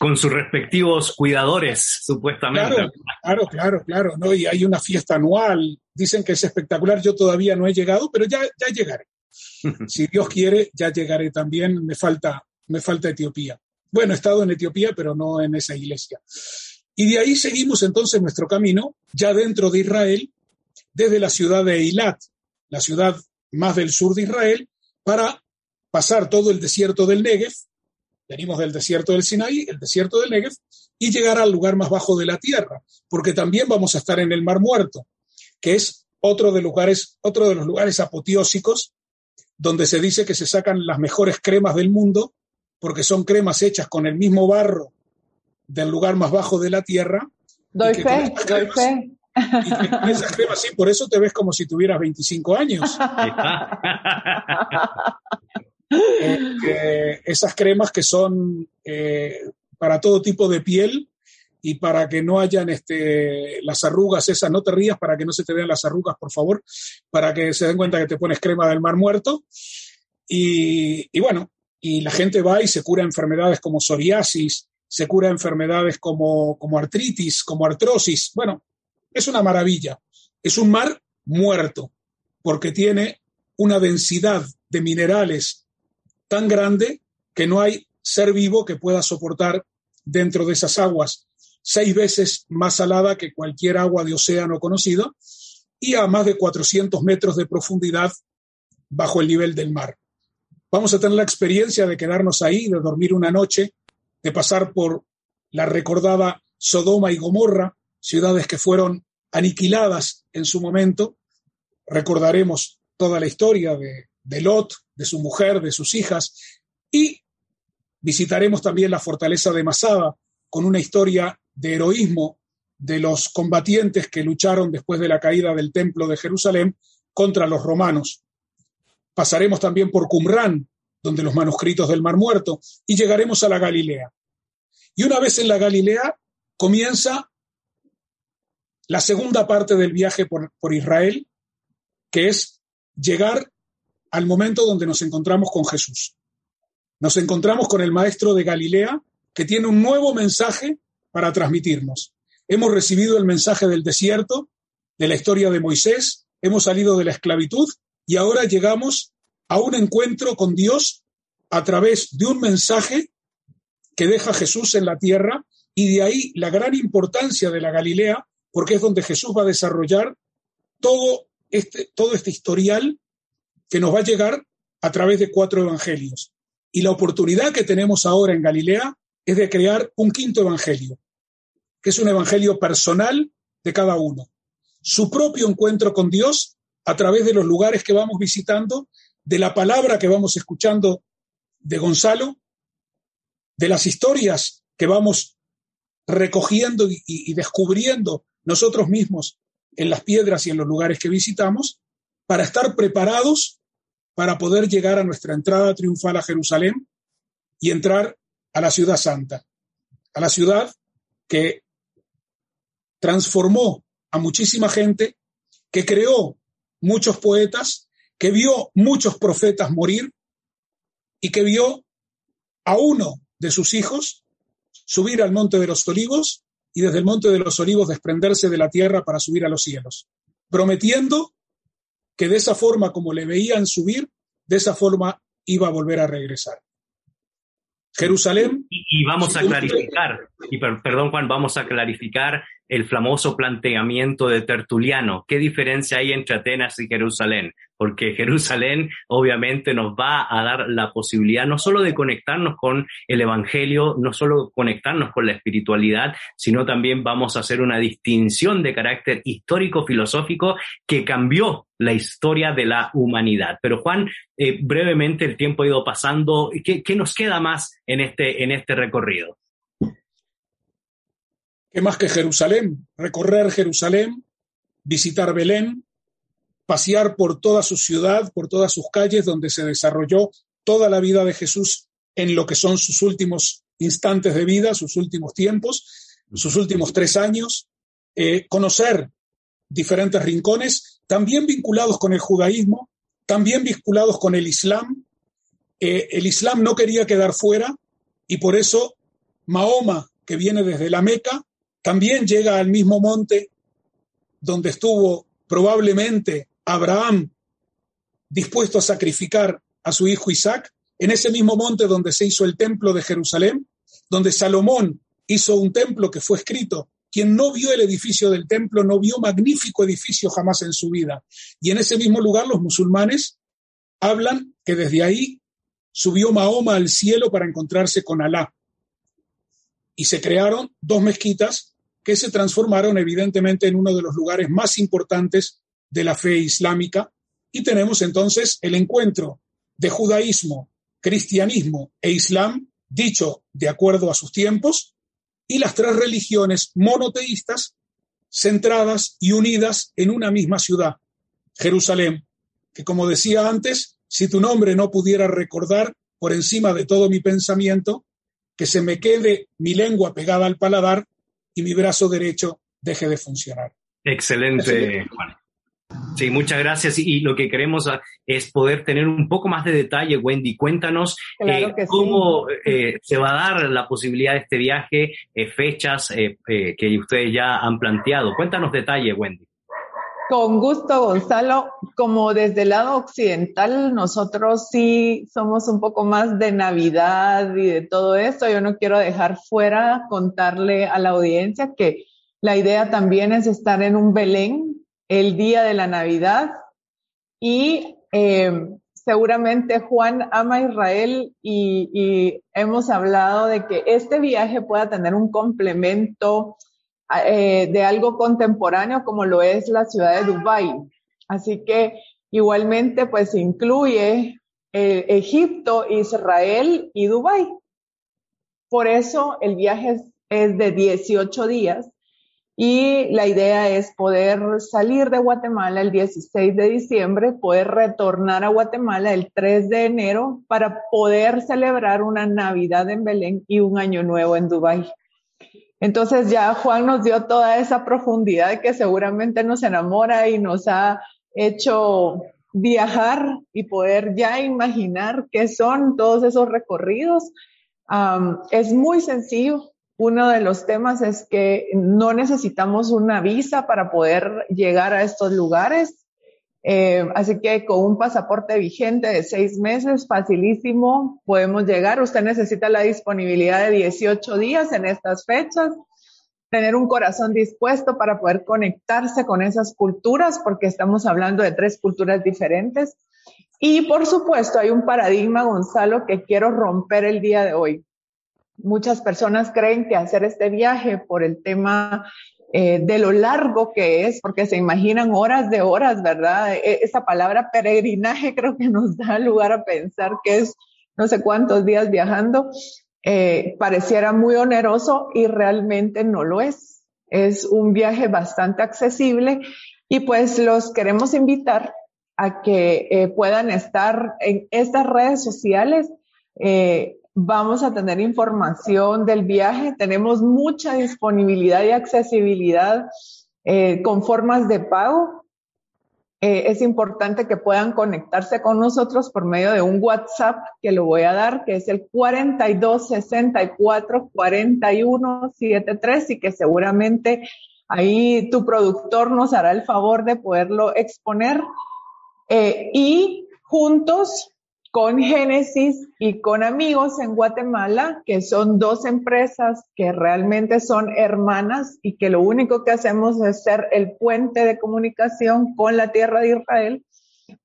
Con sus respectivos cuidadores, supuestamente. Claro, claro, claro, claro. ¿no? Y hay una fiesta anual. Dicen que es espectacular. Yo todavía no he llegado, pero ya, ya llegaré. si Dios quiere, ya llegaré también. Me falta, me falta Etiopía. Bueno, he estado en Etiopía, pero no en esa iglesia. Y de ahí seguimos entonces nuestro camino, ya dentro de Israel, desde la ciudad de Eilat, la ciudad más del sur de Israel, para pasar todo el desierto del Negev, venimos del desierto del Sinaí, el desierto del Negev, y llegar al lugar más bajo de la tierra, porque también vamos a estar en el Mar Muerto, que es otro de, lugares, otro de los lugares apoteósicos donde se dice que se sacan las mejores cremas del mundo, porque son cremas hechas con el mismo barro del lugar más bajo de la tierra. Doy fe, doy fe. Y esas cremas, sí, por eso te ves como si tuvieras 25 años. Eh, esas cremas que son eh, para todo tipo de piel y para que no hayan este, las arrugas esas, no te rías para que no se te vean las arrugas, por favor, para que se den cuenta que te pones crema del mar muerto. Y, y bueno, y la gente va y se cura enfermedades como psoriasis, se cura enfermedades como, como artritis, como artrosis. Bueno, es una maravilla. Es un mar muerto, porque tiene una densidad de minerales tan grande que no hay ser vivo que pueda soportar dentro de esas aguas, seis veces más salada que cualquier agua de océano conocido y a más de 400 metros de profundidad bajo el nivel del mar. Vamos a tener la experiencia de quedarnos ahí, de dormir una noche de pasar por la recordada Sodoma y Gomorra, ciudades que fueron aniquiladas en su momento. Recordaremos toda la historia de, de Lot, de su mujer, de sus hijas, y visitaremos también la fortaleza de Masada, con una historia de heroísmo de los combatientes que lucharon después de la caída del templo de Jerusalén contra los romanos. Pasaremos también por Qumran, donde los manuscritos del Mar Muerto, y llegaremos a la Galilea. Y una vez en la Galilea comienza la segunda parte del viaje por, por Israel, que es llegar al momento donde nos encontramos con Jesús. Nos encontramos con el maestro de Galilea, que tiene un nuevo mensaje para transmitirnos. Hemos recibido el mensaje del desierto, de la historia de Moisés, hemos salido de la esclavitud y ahora llegamos a un encuentro con Dios a través de un mensaje que deja Jesús en la tierra y de ahí la gran importancia de la Galilea, porque es donde Jesús va a desarrollar todo este, todo este historial que nos va a llegar a través de cuatro evangelios. Y la oportunidad que tenemos ahora en Galilea es de crear un quinto evangelio, que es un evangelio personal de cada uno. Su propio encuentro con Dios a través de los lugares que vamos visitando de la palabra que vamos escuchando de Gonzalo, de las historias que vamos recogiendo y, descubriendo nosotros mismos en las piedras y en los lugares que visitamos, para estar preparados para poder llegar a nuestra entrada triunfal a Jerusalén y entrar a la ciudad santa, a la ciudad que transformó a muchísima gente, que creó muchos poetas que vio muchos profetas morir y que vio a uno de sus hijos subir al monte de los olivos y desde el monte de los olivos desprenderse de la tierra para subir a los cielos, prometiendo que de esa forma como le veían subir, de esa forma iba a volver a regresar. Jerusalén. Y, vamos a clarificar, y perdón Juan, vamos a clarificar el famoso planteamiento de Tertuliano. ¿Qué diferencia hay entre Atenas y Jerusalén? Porque Jerusalén obviamente nos va a dar la posibilidad no solo de conectarnos con el Evangelio, no solo conectarnos con la espiritualidad, sino también vamos a hacer una distinción de carácter histórico-filosófico que cambió la historia de la humanidad. Pero Juan, eh, brevemente el tiempo ha ido pasando. ¿Qué, ¿Qué, nos queda más en este, en este recorrido? ¿Qué más que Jerusalén? Recorrer Jerusalén, visitar Belén, pasear por toda su ciudad, por todas sus calles donde se desarrolló toda la vida de Jesús en lo que son sus últimos instantes de vida, sus últimos tiempos, sus últimos tres años, eh, conocer diferentes rincones, también vinculados con el judaísmo, también vinculados con el Islam. Eh, el Islam no quería quedar fuera y por eso Mahoma, que viene desde la Meca, también llega al mismo monte donde estuvo probablemente Abraham dispuesto a sacrificar a su hijo Isaac, en ese mismo monte donde se hizo el templo de Jerusalén, donde Salomón hizo un templo que fue escrito. Quien no vio el edificio del templo no vio magnífico edificio jamás en su vida. Y en ese mismo lugar los musulmanes hablan que desde ahí subió Mahoma al cielo para encontrarse con Alá. Y se crearon dos mezquitas que se transformaron evidentemente en uno de los lugares más importantes de la fe islámica. Y tenemos entonces el encuentro de judaísmo, cristianismo e islam, dicho de acuerdo a sus tiempos, y las tres religiones monoteístas centradas y unidas en una misma ciudad, Jerusalén, que como decía antes, si tu nombre no pudiera recordar por encima de todo mi pensamiento, que se me quede mi lengua pegada al paladar y mi brazo derecho deje de funcionar. Excelente, Juan. Sí, muchas gracias. Y lo que queremos ah, es poder tener un poco más de detalle, Wendy. Cuéntanos eh, cómo eh, se va a dar la posibilidad de este viaje, eh, fechas que ustedes ya han planteado. Cuéntanos detalle, Wendy. Con gusto, Gonzalo. Como desde el lado occidental, nosotros sí somos un poco más de Navidad y de todo esto. Yo no quiero dejar fuera contarle a la audiencia que la idea también es estar en un Belén el día de la Navidad y eh, seguramente Juan ama Israel y, hemos hablado de que este viaje pueda tener un complemento eh, de algo contemporáneo como lo es la ciudad de Dubái. Así que igualmente pues incluye eh, Egipto, Israel y Dubái. Por eso el viaje es de 18 días y la idea es poder salir de Guatemala el 16 de diciembre, poder retornar a Guatemala el 3 de enero para poder celebrar una Navidad en Belén y un Año Nuevo en Dubái. Entonces ya Juan nos dio toda esa profundidad que seguramente nos enamora y nos ha hecho viajar y poder ya imaginar qué son todos esos recorridos. es muy sencillo. Uno de los temas es que no necesitamos una visa para poder llegar a estos lugares. Eh, así que con un pasaporte vigente de seis meses, facilísimo, podemos llegar. Usted necesita la disponibilidad de 18 días en estas fechas, tener un corazón dispuesto para poder conectarse con esas culturas, porque estamos hablando de tres culturas diferentes. Y por supuesto, hay un paradigma, Gonzalo, que quiero romper el día de hoy. Muchas personas creen que hacer este viaje por el tema eh, de lo largo que es, porque se imaginan horas de horas, ¿verdad? E, esa palabra peregrinaje creo que nos da lugar a pensar que es no sé cuántos días viajando, eh, pareciera muy oneroso y realmente no lo es. Es un viaje bastante accesible y pues los queremos invitar a que eh, puedan estar en estas redes sociales. Eh, vamos a tener información del viaje. Tenemos mucha disponibilidad y accesibilidad eh, con formas de pago. eh, es importante que puedan conectarse con nosotros por medio de un WhatsApp que lo voy a dar, que es el 4264 4173 y que seguramente ahí tu productor nos hará el favor de poderlo exponer. Eh, y juntos con Génesis y con amigos en Guatemala, que son dos empresas que realmente son hermanas y que lo único que hacemos es ser el puente de comunicación con la tierra de Israel,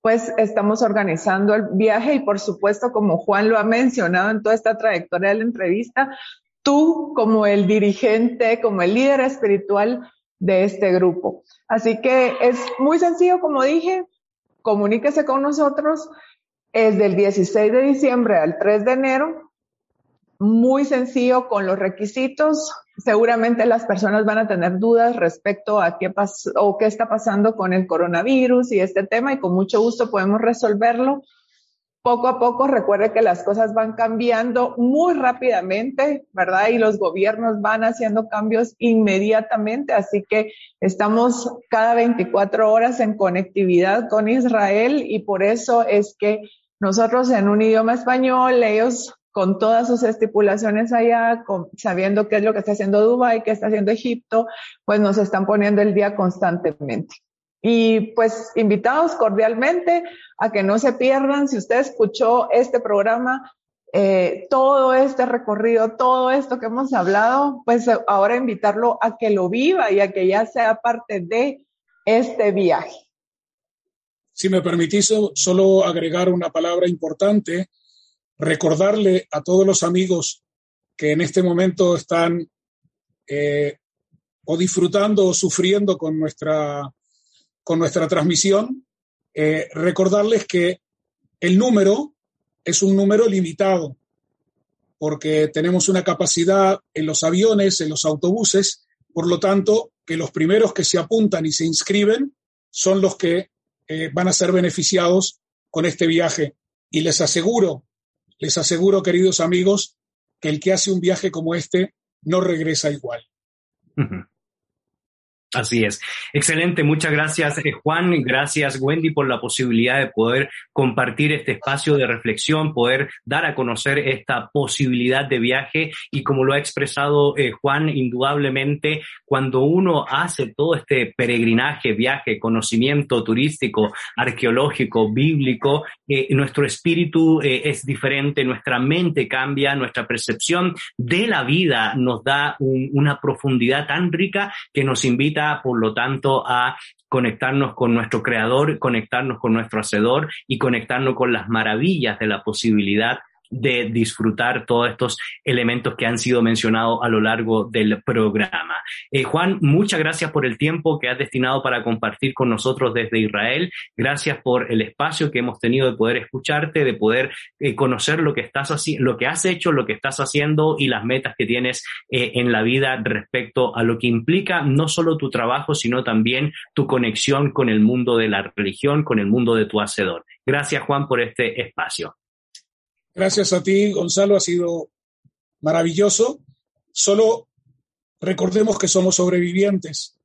pues estamos organizando el viaje y por supuesto, como Juan lo ha mencionado en toda esta trayectoria de la entrevista, tú como el dirigente, como el líder espiritual de este grupo. Así que es muy sencillo, como dije, comuníquese con nosotros es del 16 de diciembre al 3 de enero. Muy sencillo con los requisitos. Seguramente las personas van a tener dudas respecto a qué pasó o qué está pasando con el coronavirus y este tema y con mucho gusto podemos resolverlo poco a poco recuerde que las cosas van cambiando muy rápidamente, ¿verdad? Y los gobiernos van haciendo cambios inmediatamente, así que estamos cada 24 horas en conectividad con Israel y por eso es que nosotros en un idioma español, ellos con todas sus estipulaciones allá, sabiendo qué es lo que está haciendo Dubái, qué está haciendo Egipto, pues nos están poniendo el día constantemente. Y pues invitados cordialmente a que no se pierdan, si usted escuchó este programa, eh, todo este recorrido, todo esto que hemos hablado, pues ahora invitarlo a que lo viva y a que ya sea parte de este viaje. Si me permitís solo agregar una palabra importante, recordarle a todos los amigos que en este momento están eh, o disfrutando o sufriendo con nuestra, con nuestra transmisión, eh, recordarles que el número es un número limitado, porque tenemos una capacidad en los aviones, en los autobuses, por lo tanto, que los primeros que se apuntan y se inscriben son los que eh, van a ser beneficiados con este viaje. Y les aseguro, les aseguro, queridos amigos, que el que hace un viaje como este no regresa igual. Así es. Excelente. Muchas gracias, eh, Juan. Gracias, Wendy, por la posibilidad de poder compartir este espacio de reflexión, poder dar a conocer esta posibilidad de viaje. Y como lo ha expresado eh, Juan, indudablemente, cuando uno hace todo este peregrinaje, viaje, conocimiento turístico, arqueológico, bíblico, eh, nuestro espíritu es diferente, nuestra mente cambia, nuestra percepción de la vida nos da una profundidad tan rica que nos invita por lo tanto, a conectarnos con nuestro creador, conectarnos con nuestro hacedor y conectarnos con las maravillas de la posibilidad de disfrutar todos estos elementos que han sido mencionados a lo largo del programa. Eh, Juan, muchas gracias por el tiempo que has destinado para compartir con nosotros desde Israel. Gracias por el espacio que hemos tenido de poder escucharte, de poder eh, conocer lo que estás haciendo, lo que has hecho, lo que estás haciendo y las metas que tienes eh, en la vida respecto a lo que implica no solo tu trabajo, sino también tu conexión con el mundo de la religión, con el mundo de tu hacedor. Gracias, Juan, por este espacio. Gracias a ti, Gonzalo, ha sido maravilloso. Solo recordemos que somos sobrevivientes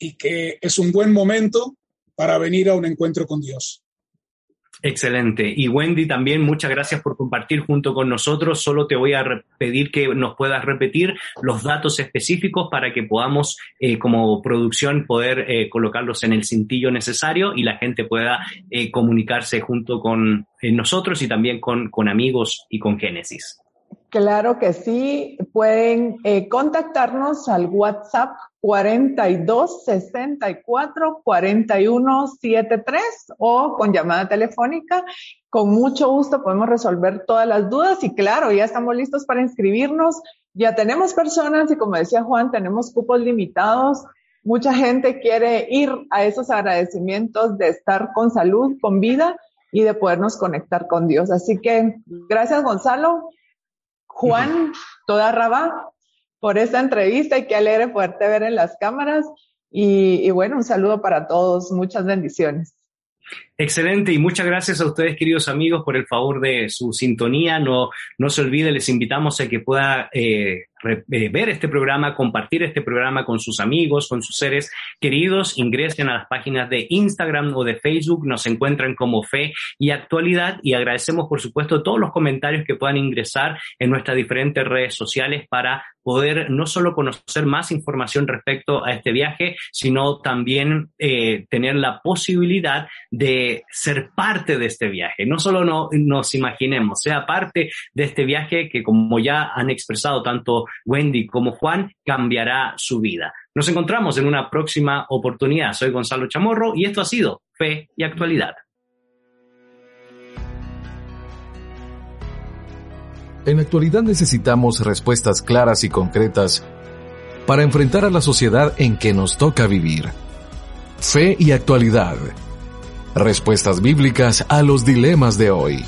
y que es un buen momento para venir a un encuentro con Dios. Excelente. Y Wendy, también muchas gracias por compartir junto con nosotros. Solo te voy a pedir que nos puedas repetir los datos específicos para que podamos, eh, como producción, poder eh, colocarlos en el cintillo necesario y la gente pueda eh, comunicarse junto con nosotros y también con, con amigos y con Génesis. Claro que sí, pueden eh, contactarnos al WhatsApp 42 64 41 73 o con llamada telefónica. Con mucho gusto podemos resolver todas las dudas y claro, ya estamos listos para inscribirnos. Ya tenemos personas y como decía Juan, tenemos cupos limitados. Mucha gente quiere ir a esos agradecimientos de estar con salud, con vida y de podernos conectar con Dios. Así que gracias Gonzalo Juan, toda raba por esta entrevista y qué alegre poderte ver en las cámaras. Y, y, bueno, un saludo para todos, muchas bendiciones. Excelente y muchas gracias a ustedes, queridos amigos, por el favor de su sintonía. No, no se olvide, les invitamos a que pueda eh, eh, ver este programa, compartir este programa con sus amigos, con sus seres queridos, ingresen a las páginas de Instagram o de Facebook, nos encuentran como Fe y Actualidad y agradecemos por supuesto todos los comentarios que puedan ingresar en nuestras diferentes redes sociales para poder no solo conocer más información respecto a este viaje, sino también eh, tener la posibilidad de ser parte de este viaje. No solo no, nos imaginemos, sea parte de este viaje que como ya han expresado tanto Wendy como Juan, cambiará su vida. Nos encontramos en una próxima oportunidad. Soy Gonzalo Chamorro y esto ha sido Fe y Actualidad. En actualidad necesitamos respuestas claras y concretas para enfrentar a la sociedad en que nos toca vivir. Fe y actualidad. Respuestas bíblicas a los dilemas de hoy.